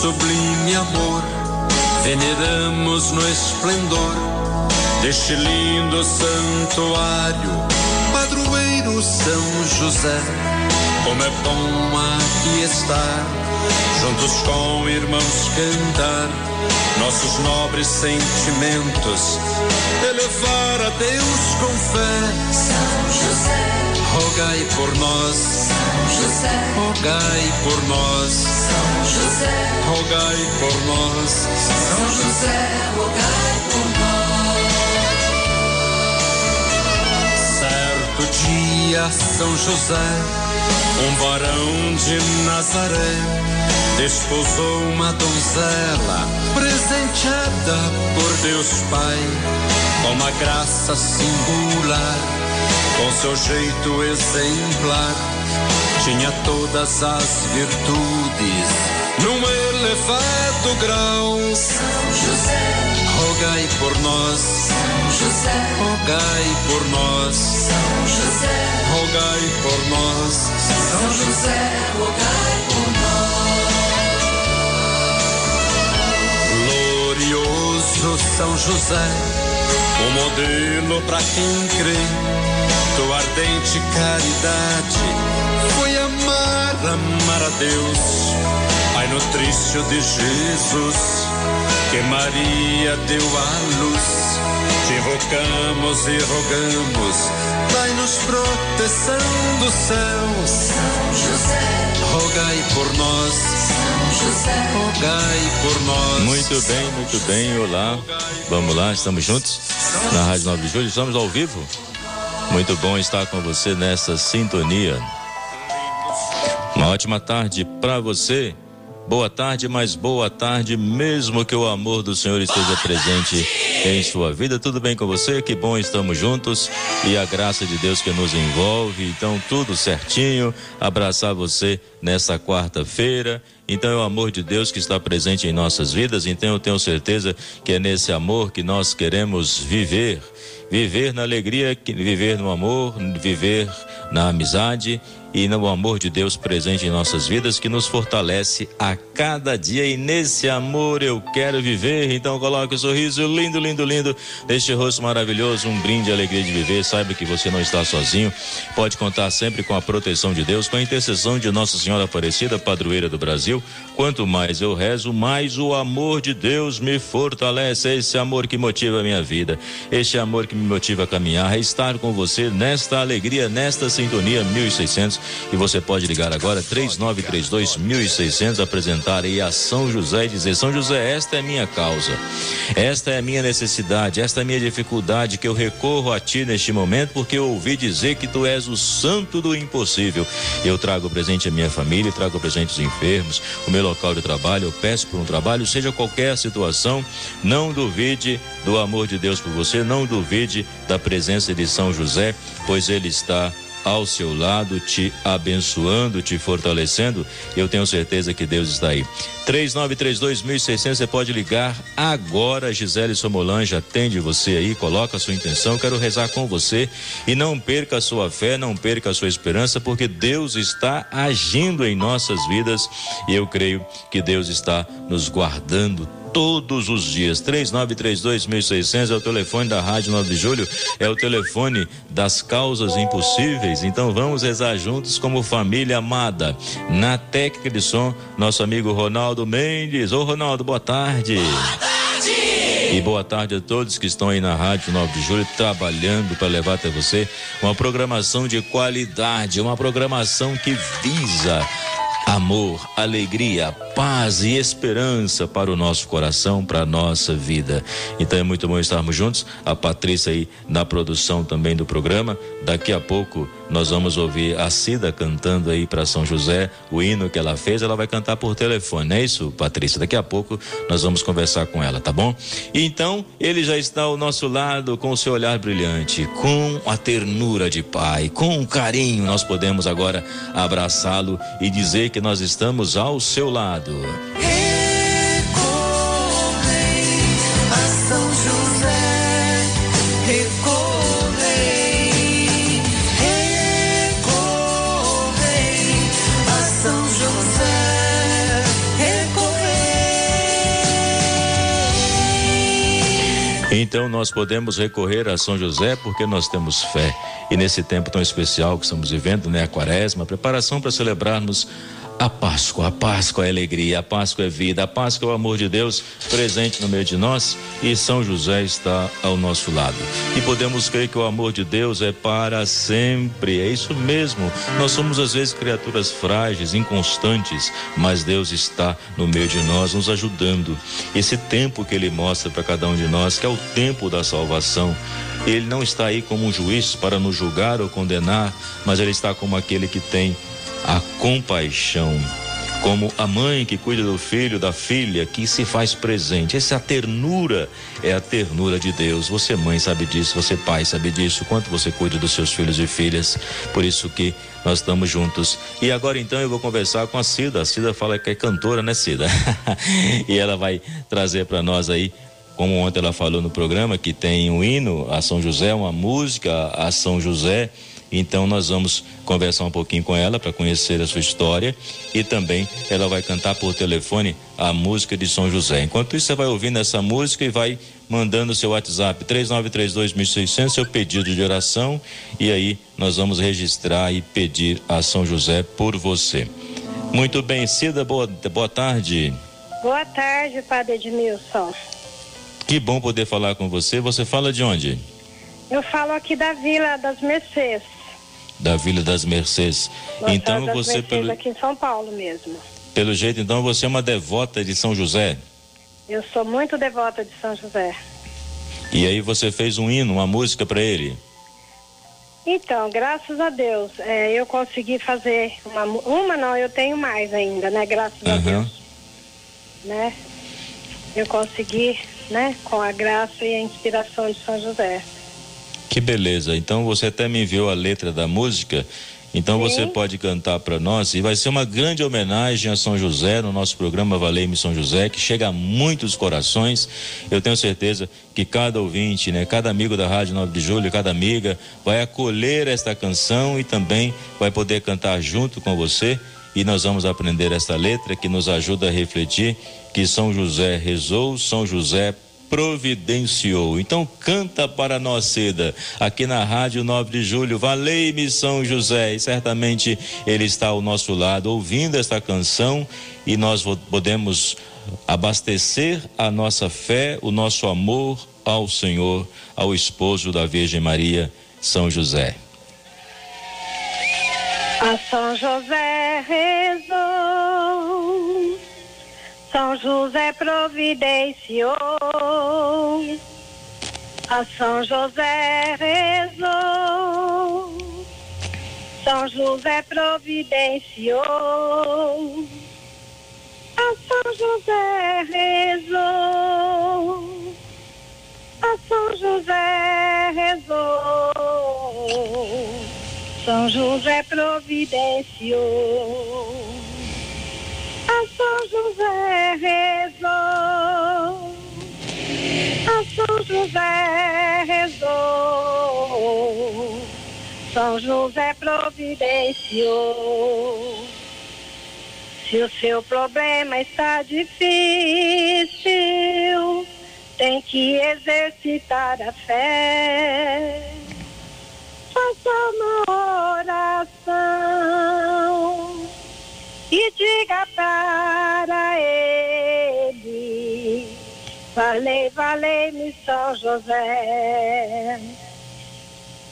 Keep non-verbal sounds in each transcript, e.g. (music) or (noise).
sublime amor, veneramos no esplendor deste lindo santuário, padroeiro São José. Como é bom aqui estar, juntos com irmãos cantar nossos nobres sentimentos, elevar a Deus com fé. Rogai por nós, São José, rogai por nós, São José, rogai por nós. São José, rogai por Certo dia, São José, um varão de Nazaré, desposou uma donzela, presenteada por Deus Pai, com uma graça singular, com seu jeito exemplar, tinha todas as virtudes, num elevado grau. São José, Rogai por nós, São José, rogai por nós. São José, Rogai por nós, São José, rogai por glorioso São José, o modelo para quem crê. Tua ardente caridade foi amar, amar a Deus. Pai nutrício de Jesus, que Maria deu à luz. Te invocamos e rogamos, dai-nos proteção dos céus. São José, Rogai por nós, rogai por nós. Muito bem, muito bem. Olá. Vamos lá, estamos juntos na Rádio 9 de Julho. Estamos ao vivo. Muito bom estar com você nessa sintonia. Uma ótima tarde para você. Boa tarde, mas boa tarde, mesmo que o amor do Senhor esteja presente em sua vida. Tudo bem com você? Que bom, estamos juntos e a graça de Deus que nos envolve. Então, tudo certinho. Abraçar você nessa quarta-feira. Então, é o amor de Deus que está presente em nossas vidas. Então, eu tenho certeza que é nesse amor que nós queremos viver. Viver na alegria, viver no amor, viver na amizade e no amor de Deus presente em nossas vidas que nos fortalece a cada dia e nesse amor eu quero viver. Então coloque o um sorriso lindo, lindo, lindo deste rosto maravilhoso, um brinde de alegria de viver. Saiba que você não está sozinho. Pode contar sempre com a proteção de Deus, com a intercessão de Nossa Senhora Aparecida, padroeira do Brasil. Quanto mais eu rezo, mais o amor de Deus me fortalece. É esse amor que motiva a minha vida. Este amor que me motiva a caminhar, a estar com você nesta alegria, nesta sintonia 1600 e você pode ligar agora 3932 1600 apresentar aí a São José e dizer São José, esta é minha causa. Esta é a minha necessidade, esta é a minha dificuldade que eu recorro a ti neste momento porque eu ouvi dizer que tu és o santo do impossível. Eu trago presente a minha família, trago presente os enfermos, o meu local de trabalho, eu peço por um trabalho, seja qualquer situação, não duvide do amor de Deus por você, não duvide da presença de São José, pois ele está ao seu lado, te abençoando, te fortalecendo. Eu tenho certeza que Deus está aí. 3932.600, você pode ligar agora. Gisele Somolange atende você aí, coloca a sua intenção. Quero rezar com você e não perca a sua fé, não perca a sua esperança, porque Deus está agindo em nossas vidas e eu creio que Deus está nos guardando todos os dias. 3932.600 é o telefone da Rádio 9 de Julho, é o telefone das causas impossíveis. Então vamos rezar juntos como família amada. Na técnica de som, nosso amigo Ronaldo Mendes. Ô Ronaldo, boa tarde. Boa tarde. E boa tarde a todos que estão aí na Rádio 9 de Julho trabalhando para levar até você uma programação de qualidade, uma programação que visa amor, alegria, paz e esperança para o nosso coração, para a nossa vida. Então é muito bom estarmos juntos. A Patrícia aí na produção também do programa. Daqui a pouco nós vamos ouvir a Cida cantando aí para São José o hino que ela fez. Ela vai cantar por telefone, não é isso, Patrícia? Daqui a pouco nós vamos conversar com ela, tá bom? E então, ele já está ao nosso lado com o seu olhar brilhante, com a ternura de pai, com um carinho. Nós podemos agora abraçá-lo e dizer que nós estamos ao seu lado. Então nós podemos recorrer a São José porque nós temos fé. E nesse tempo tão especial que estamos vivendo, né, a Quaresma, a preparação para celebrarmos a Páscoa, a Páscoa é alegria, a Páscoa é vida, a Páscoa é o amor de Deus presente no meio de nós e São José está ao nosso lado. E podemos crer que o amor de Deus é para sempre, é isso mesmo. Nós somos às vezes criaturas frágeis, inconstantes, mas Deus está no meio de nós, nos ajudando. Esse tempo que Ele mostra para cada um de nós, que é o tempo da salvação, Ele não está aí como um juiz para nos julgar ou condenar, mas Ele está como aquele que tem a compaixão, como a mãe que cuida do filho, da filha, que se faz presente. Essa é ternura é a ternura de Deus. Você mãe sabe disso, você pai sabe disso, quanto você cuida dos seus filhos e filhas. Por isso que nós estamos juntos. E agora então eu vou conversar com a Cida. A Cida fala que é cantora, né, Cida? (laughs) e ela vai trazer para nós aí como ontem ela falou no programa, que tem um hino a São José, uma música a São José, então nós vamos conversar um pouquinho com ela para conhecer a sua história e também ela vai cantar por telefone a música de São José. Enquanto isso, você vai ouvindo essa música e vai mandando seu WhatsApp 3932.600, seu pedido de oração e aí nós vamos registrar e pedir a São José por você. Muito bem, Cida, boa, boa tarde. Boa tarde, Padre Edmilson. Que bom poder falar com você. Você fala de onde? Eu falo aqui da Vila das Mercês da Vila das Mercês. então das você pelo aqui em São Paulo mesmo. Pelo jeito, então você é uma devota de São José. Eu sou muito devota de São José. E aí você fez um hino, uma música para ele? Então, graças a Deus, é, eu consegui fazer uma, uma não, eu tenho mais ainda, né? Graças uhum. a Deus, né? Eu consegui, né? Com a graça e a inspiração de São José. Que beleza. Então você até me enviou a letra da música. Então Sim. você pode cantar para nós e vai ser uma grande homenagem a São José no nosso programa Valei-me São José, que chega a muitos corações. Eu tenho certeza que cada ouvinte, né, cada amigo da Rádio 9 de Julho, cada amiga vai acolher esta canção e também vai poder cantar junto com você. E nós vamos aprender esta letra que nos ajuda a refletir que São José rezou, São José providenciou. Então canta para nós, Seda, aqui na Rádio 9 de Julho, Valei-me São José, e certamente ele está ao nosso lado ouvindo esta canção. E nós podemos abastecer a nossa fé, o nosso amor ao Senhor, ao esposo da Virgem Maria, São José. A São José rezou. São José providenciou, a São José rezou, São José providenciou, a São José rezou, a São José rezou, São José providenciou. A São José rezou, José rezou, São José providenciou. Se o seu problema está difícil, tem que exercitar a fé. Faça uma oração e diga para ele: Valei, valei-me São José.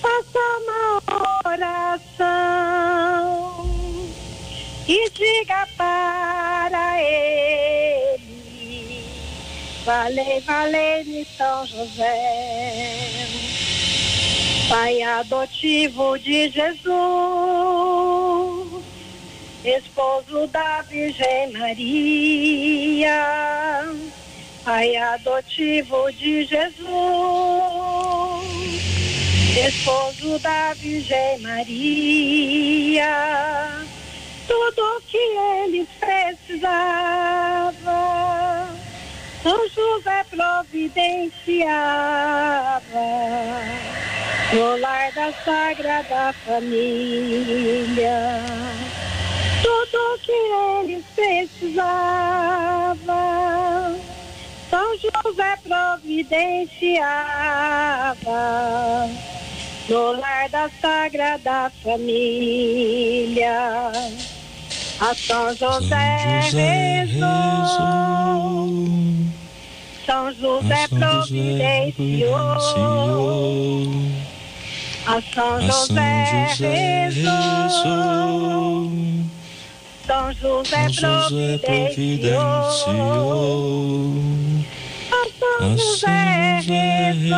Faça uma oração e diga para ele: Valei, valei-me São José. Pai adotivo de Jesus, esposo da Virgem Maria, Pai adotivo de Jesus, esposo da Virgem Maria, tudo que eles precisavam, São José providenciava no lar da Sagrada Família. Tudo que eles precisavam, São José providenciava no lar da Sagrada Família. A São José, rezou, São José providenciou. A São José rezou, São José providenciou. São José rezou,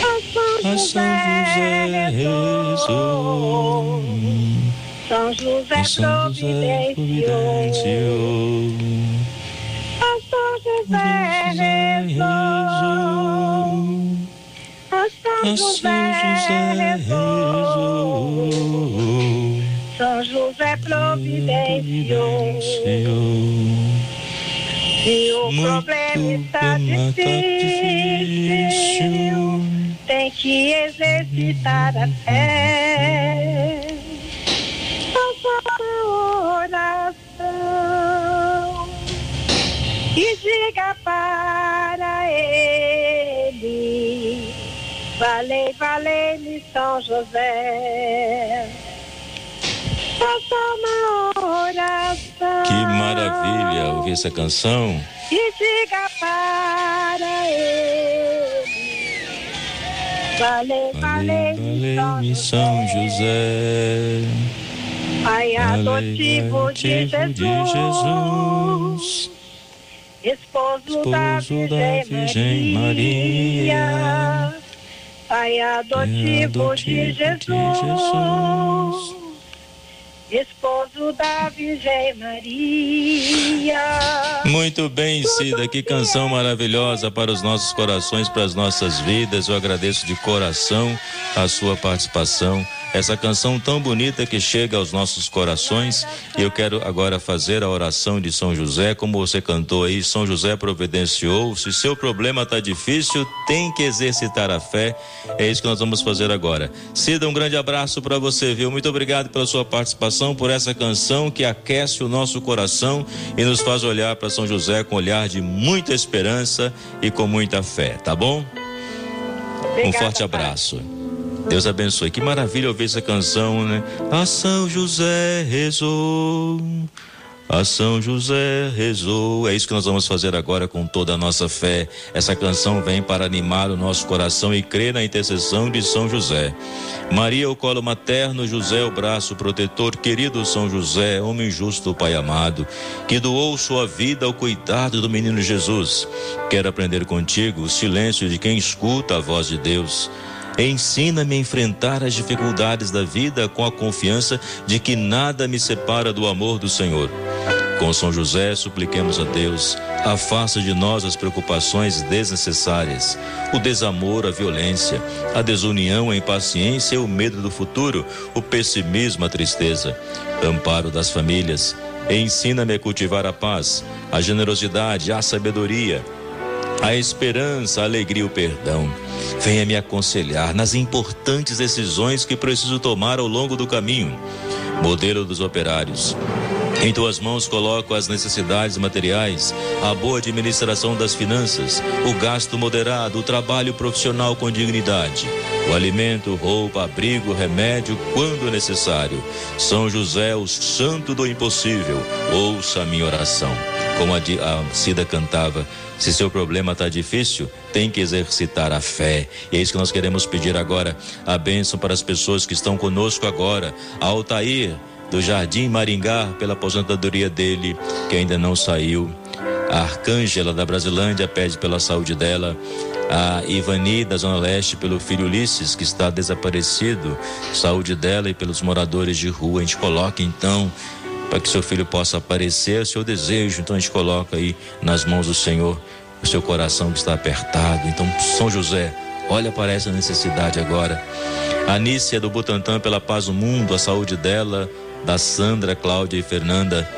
a São José rezou. São José providenciou. A São José rezou. A São José rezou. São José providenciou. Se o problema está difícil, tem que exercitar a fé. Faça oração e diga para ele: Valei, valei-me São José. Faça uma oração. Que maravilha ouvir essa canção. E diga para ele: Valei, valei, Valei-me São José. Pai adotivo de Jesus, Jesus, esposo, da Virgem. Maria. Pai adotivo de Jesus, esposo da Virgem Maria. Muito bem, Cida, que canção maravilhosa para os nossos corações, para as nossas vidas. Eu agradeço de coração a sua participação. Essa canção tão bonita que chega aos nossos corações. E eu quero agora fazer a oração de São José, como você cantou aí, São José providenciou. Se seu problema está difícil, tem que exercitar a fé. É isso que nós vamos fazer agora. Cida, um grande abraço para você, viu? Muito obrigado pela sua participação, por essa canção que aquece o nosso coração e nos faz olhar para São José com um olhar de muita esperança e com muita fé, tá bom? Um Obrigada, forte Pai. abraço. Deus abençoe. Que maravilha ouvir essa canção, né? A São José rezou. A São José rezou. É isso que nós vamos fazer agora com toda a nossa fé. Essa canção vem para animar o nosso coração e crer na intercessão de São José. Maria, o colo materno, José, o braço protetor, querido São José, homem justo, Pai amado, que doou sua vida ao cuidado do menino Jesus. Quero aprender contigo o silêncio de quem escuta a voz de Deus. Ensina-me a enfrentar as dificuldades da vida com a confiança de que nada me separa do amor do Senhor. Com São José, supliquemos a Deus, afasta de nós as preocupações desnecessárias, o desamor, a violência, a desunião, a impaciência, o medo do futuro, o pessimismo, a tristeza. Amparo das famílias, ensina-me a cultivar a paz, a generosidade, a sabedoria, a esperança, a alegria e o perdão. Venha me aconselhar nas importantes decisões que preciso tomar ao longo do caminho. Modelo dos operários. Em tuas mãos coloco as necessidades materiais, a boa administração das finanças, o gasto moderado, o trabalho profissional com dignidade, o alimento, roupa, abrigo, remédio, quando necessário. São José, o santo do impossível, ouça a minha oração. Como a, a Cida cantava, se seu problema está difícil, tem que exercitar a fé. E é isso que nós queremos pedir agora. A bênção para as pessoas que estão conosco agora. Altair, do Jardim Maringá, pela aposentadoria dele, que ainda não saiu. A Arcângela da Brasilândia pede pela saúde dela. A Ivani da Zona Leste pelo filho Ulisses, que está desaparecido. Saúde dela e pelos moradores de rua. A gente coloca então para que seu filho possa aparecer, o seu desejo. Então a gente coloca aí nas mãos do Senhor o seu coração que está apertado. Então, São José, olha para essa necessidade agora. A Nícia do Butantã pela paz do mundo, a saúde dela, da Sandra, Cláudia e Fernanda.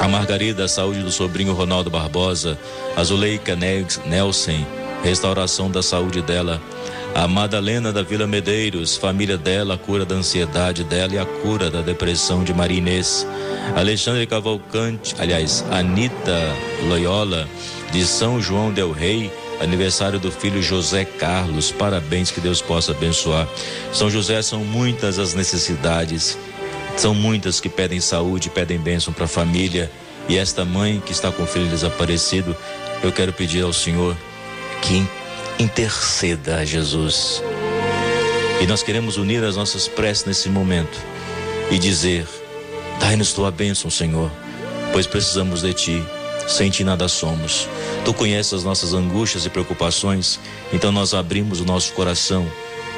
A Margarida, a saúde do sobrinho Ronaldo Barbosa. A Zuleika Nelson, restauração da saúde dela. A Madalena da Vila Medeiros, família dela, a cura da ansiedade dela e a cura da depressão de Maria Inês. Alexandre Cavalcante, aliás, Anita Loyola, de São João Del Rei, aniversário do filho José Carlos. Parabéns, que Deus possa abençoar. São José, são muitas as necessidades, são muitas que pedem saúde, pedem bênção para a família. E esta mãe que está com o filho desaparecido, eu quero pedir ao Senhor que interceda a Jesus. E nós queremos unir as nossas preces nesse momento e dizer: Dai-nos tua bênção, Senhor, pois precisamos de ti. Sem ti nada somos. Tu conheces as nossas angústias e preocupações, então nós abrimos o nosso coração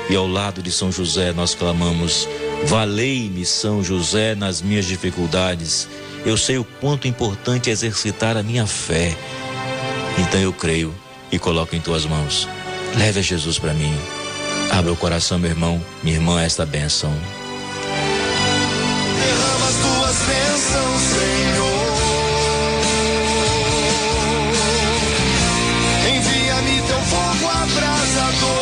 e ao lado de São José nós clamamos: Valei-me, São José, nas minhas dificuldades. Eu sei o quanto importante é exercitar a minha fé. Então eu creio e coloco em tuas mãos. Leve a Jesus para mim. Abra o coração, meu irmão, minha irmã, esta bênção. Derrama as tuas bênçãos, Senhor.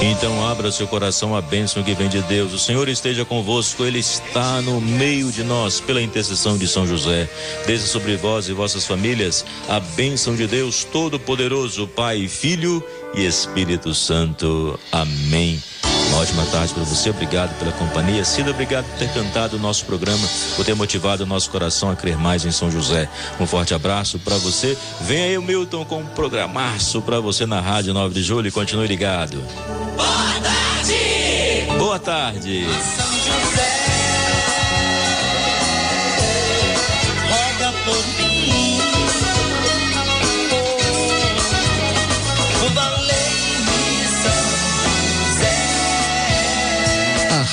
Então abra seu coração à bênção que vem de Deus. O Senhor esteja convosco, Ele está no meio de nós, pela intercessão de São José. Desça sobre vós e vossas famílias a bênção de Deus Todo-Poderoso, Pai, Filho e Espírito Santo. Amém. Uma ótima tarde para você, obrigado pela companhia. Cida, obrigado por ter cantado o nosso programa, por ter motivado o nosso coração a crer mais em São José. Um forte abraço para você. Vem aí o Milton com um programaço para você na Rádio 9 de Julho e continue ligado. Boa tarde! Boa tarde. São José,